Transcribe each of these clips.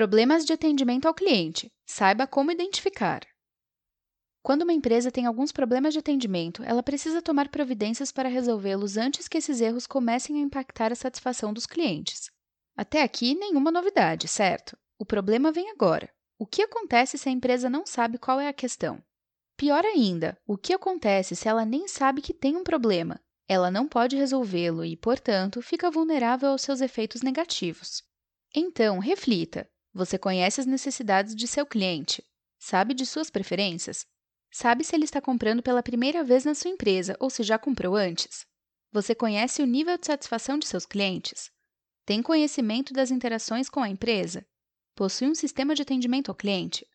Problemas de atendimento ao cliente. Saiba como identificar. Quando uma empresa tem alguns problemas de atendimento, ela precisa tomar providências para resolvê-los antes que esses erros comecem a impactar a satisfação dos clientes. Até aqui, nenhuma novidade, certo? O problema vem agora. O que acontece se a empresa não sabe qual é a questão? Pior ainda, o que acontece se ela nem sabe que tem um problema? Ela não pode resolvê-lo e, portanto, fica vulnerável aos seus efeitos negativos. Então, reflita: você conhece as necessidades de seu cliente? Sabe de suas preferências? Sabe se ele está comprando pela primeira vez na sua empresa ou se já comprou antes? Você conhece o nível de satisfação de seus clientes? Tem conhecimento das interações com a empresa? Possui um sistema de atendimento ao cliente?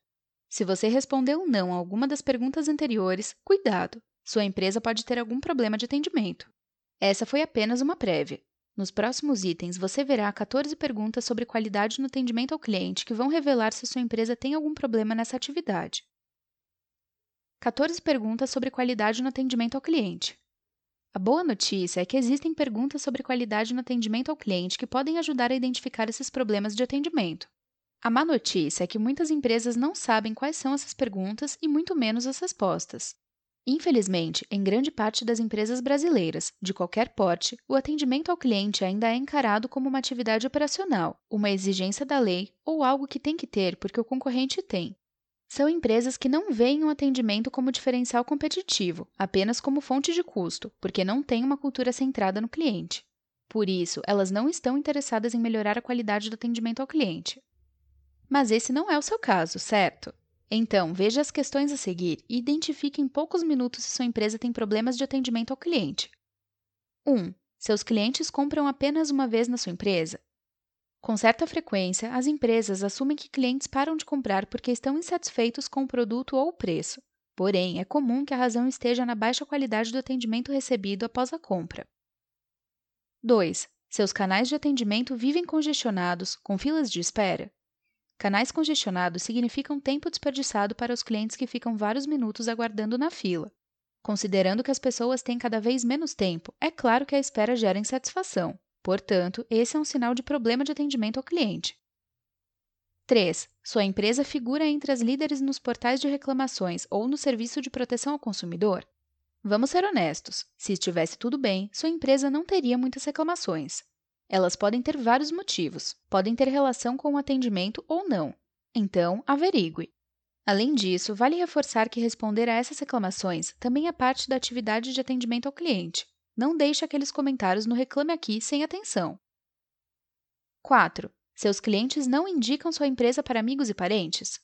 Se você respondeu não a alguma das perguntas anteriores, cuidado! Sua empresa pode ter algum problema de atendimento. Essa foi apenas uma prévia. Nos próximos itens, você verá 14 perguntas sobre qualidade no atendimento ao cliente que vão revelar se sua empresa tem algum problema nessa atividade. 14 perguntas sobre qualidade no atendimento ao cliente. A boa notícia é que existem perguntas sobre qualidade no atendimento ao cliente que podem ajudar a identificar esses problemas de atendimento. A má notícia é que muitas empresas não sabem quais são essas perguntas e muito menos as respostas. Infelizmente, em grande parte das empresas brasileiras, de qualquer porte, o atendimento ao cliente ainda é encarado como uma atividade operacional, uma exigência da lei ou algo que tem que ter porque o concorrente tem. São empresas que não veem o atendimento como diferencial competitivo, apenas como fonte de custo, porque não têm uma cultura centrada no cliente. Por isso, elas não estão interessadas em melhorar a qualidade do atendimento ao cliente. Mas esse não é o seu caso, certo? Então, veja as questões a seguir e identifique em poucos minutos se sua empresa tem problemas de atendimento ao cliente. 1. Seus clientes compram apenas uma vez na sua empresa? Com certa frequência, as empresas assumem que clientes param de comprar porque estão insatisfeitos com o produto ou o preço. Porém, é comum que a razão esteja na baixa qualidade do atendimento recebido após a compra. 2. Seus canais de atendimento vivem congestionados, com filas de espera? Canais congestionados significam tempo desperdiçado para os clientes que ficam vários minutos aguardando na fila. Considerando que as pessoas têm cada vez menos tempo, é claro que a espera gera insatisfação. Portanto, esse é um sinal de problema de atendimento ao cliente. 3. Sua empresa figura entre as líderes nos portais de reclamações ou no serviço de proteção ao consumidor? Vamos ser honestos: se estivesse tudo bem, sua empresa não teria muitas reclamações. Elas podem ter vários motivos, podem ter relação com o atendimento ou não. Então, averigue. Além disso, vale reforçar que responder a essas reclamações também é parte da atividade de atendimento ao cliente. Não deixe aqueles comentários no Reclame Aqui sem atenção. 4. Seus clientes não indicam sua empresa para amigos e parentes?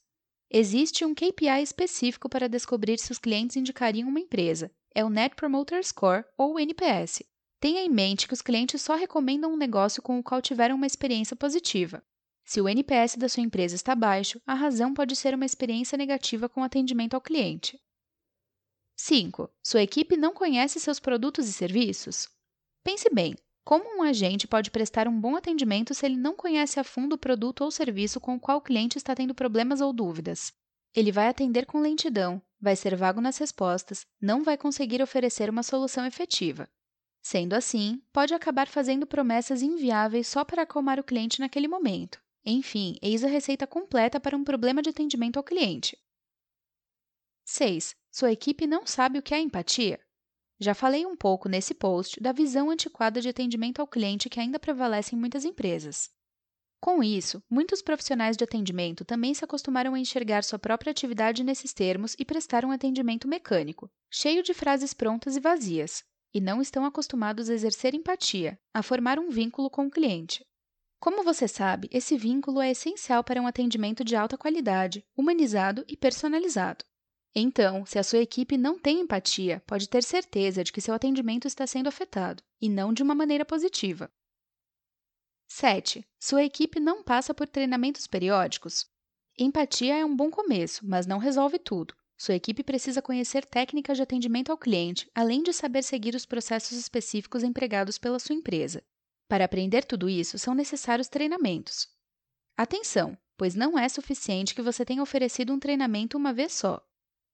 Existe um KPI específico para descobrir se os clientes indicariam uma empresa. É o Net Promoter Score, ou NPS. Tenha em mente que os clientes só recomendam um negócio com o qual tiveram uma experiência positiva. Se o NPS da sua empresa está baixo, a razão pode ser uma experiência negativa com atendimento ao cliente. 5. Sua equipe não conhece seus produtos e serviços? Pense bem: como um agente pode prestar um bom atendimento se ele não conhece a fundo o produto ou serviço com o qual o cliente está tendo problemas ou dúvidas? Ele vai atender com lentidão, vai ser vago nas respostas, não vai conseguir oferecer uma solução efetiva. Sendo assim, pode acabar fazendo promessas inviáveis só para acalmar o cliente naquele momento. Enfim, eis a receita completa para um problema de atendimento ao cliente. 6. Sua equipe não sabe o que é empatia? Já falei um pouco nesse post da visão antiquada de atendimento ao cliente que ainda prevalece em muitas empresas. Com isso, muitos profissionais de atendimento também se acostumaram a enxergar sua própria atividade nesses termos e prestar um atendimento mecânico, cheio de frases prontas e vazias, e não estão acostumados a exercer empatia, a formar um vínculo com o cliente. Como você sabe, esse vínculo é essencial para um atendimento de alta qualidade, humanizado e personalizado. Então, se a sua equipe não tem empatia, pode ter certeza de que seu atendimento está sendo afetado, e não de uma maneira positiva. 7. Sua equipe não passa por treinamentos periódicos? Empatia é um bom começo, mas não resolve tudo. Sua equipe precisa conhecer técnicas de atendimento ao cliente, além de saber seguir os processos específicos empregados pela sua empresa. Para aprender tudo isso, são necessários treinamentos. Atenção, pois não é suficiente que você tenha oferecido um treinamento uma vez só.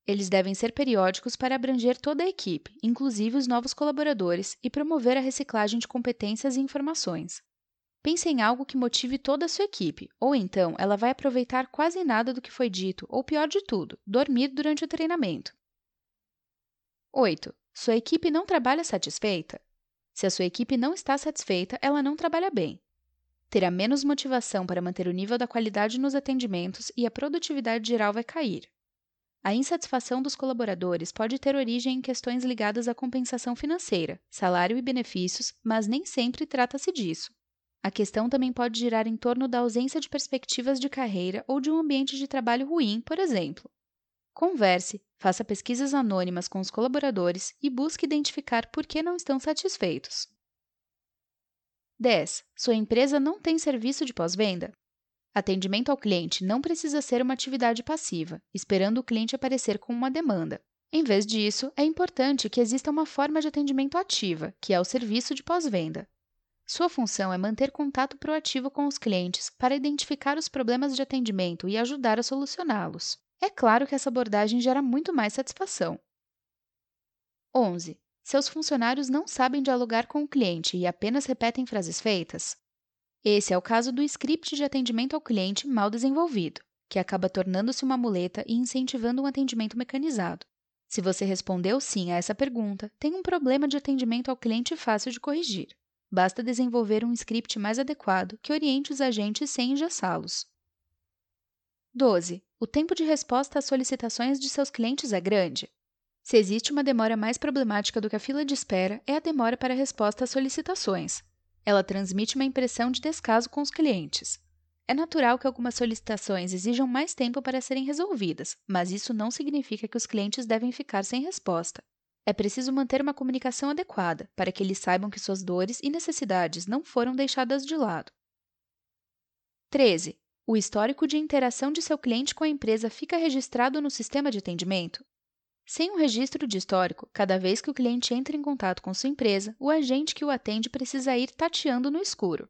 Eles devem ser periódicos para abranger toda a equipe, inclusive os novos colaboradores, e promover a reciclagem de competências e informações. Pense em algo que motive toda a sua equipe, ou então ela vai aproveitar quase nada do que foi dito, ou pior de tudo, dormir durante o treinamento. 8. Sua equipe não trabalha satisfeita? Se a sua equipe não está satisfeita, ela não trabalha bem. Terá menos motivação para manter o nível da qualidade nos atendimentos e a produtividade geral vai cair. A insatisfação dos colaboradores pode ter origem em questões ligadas à compensação financeira, salário e benefícios, mas nem sempre trata-se disso. A questão também pode girar em torno da ausência de perspectivas de carreira ou de um ambiente de trabalho ruim, por exemplo. Converse, faça pesquisas anônimas com os colaboradores e busque identificar por que não estão satisfeitos. 10. Sua empresa não tem serviço de pós-venda? Atendimento ao cliente não precisa ser uma atividade passiva, esperando o cliente aparecer com uma demanda. Em vez disso, é importante que exista uma forma de atendimento ativa, que é o serviço de pós-venda. Sua função é manter contato proativo com os clientes para identificar os problemas de atendimento e ajudar a solucioná-los. É claro que essa abordagem gera muito mais satisfação. 11. Seus funcionários não sabem dialogar com o cliente e apenas repetem frases feitas? Esse é o caso do script de atendimento ao cliente mal desenvolvido, que acaba tornando-se uma muleta e incentivando um atendimento mecanizado. Se você respondeu sim a essa pergunta, tem um problema de atendimento ao cliente fácil de corrigir. Basta desenvolver um script mais adequado que oriente os agentes sem engessá-los. 12. O tempo de resposta às solicitações de seus clientes é grande? Se existe uma demora mais problemática do que a fila de espera, é a demora para a resposta às solicitações. Ela transmite uma impressão de descaso com os clientes. É natural que algumas solicitações exijam mais tempo para serem resolvidas, mas isso não significa que os clientes devem ficar sem resposta. É preciso manter uma comunicação adequada para que eles saibam que suas dores e necessidades não foram deixadas de lado. 13. O histórico de interação de seu cliente com a empresa fica registrado no sistema de atendimento? Sem um registro de histórico, cada vez que o cliente entra em contato com sua empresa, o agente que o atende precisa ir tateando no escuro.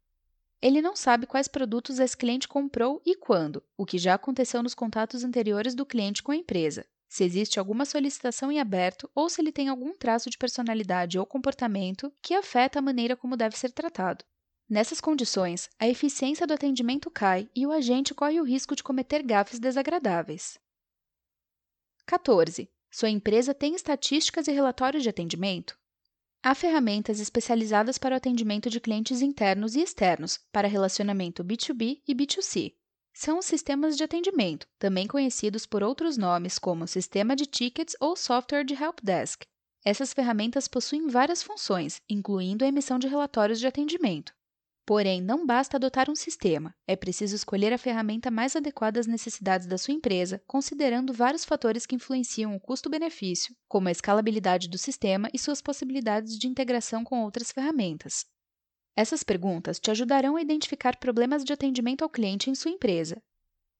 Ele não sabe quais produtos esse cliente comprou e quando, o que já aconteceu nos contatos anteriores do cliente com a empresa, se existe alguma solicitação em aberto ou se ele tem algum traço de personalidade ou comportamento que afeta a maneira como deve ser tratado. Nessas condições, a eficiência do atendimento cai e o agente corre o risco de cometer gafes desagradáveis. 14. Sua empresa tem estatísticas e relatórios de atendimento? Há ferramentas especializadas para o atendimento de clientes internos e externos, para relacionamento B2B e B2C são os sistemas de atendimento, também conhecidos por outros nomes como sistema de tickets ou software de helpdesk. Essas ferramentas possuem várias funções, incluindo a emissão de relatórios de atendimento. Porém, não basta adotar um sistema, é preciso escolher a ferramenta mais adequada às necessidades da sua empresa, considerando vários fatores que influenciam o custo-benefício, como a escalabilidade do sistema e suas possibilidades de integração com outras ferramentas. Essas perguntas te ajudarão a identificar problemas de atendimento ao cliente em sua empresa.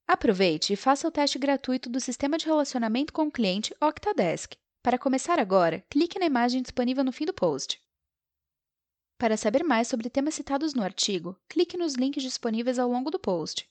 Aproveite e faça o teste gratuito do Sistema de Relacionamento com o Cliente Octadesk. Para começar agora, clique na imagem disponível no fim do post. Para saber mais sobre temas citados no artigo, clique nos links disponíveis ao longo do post.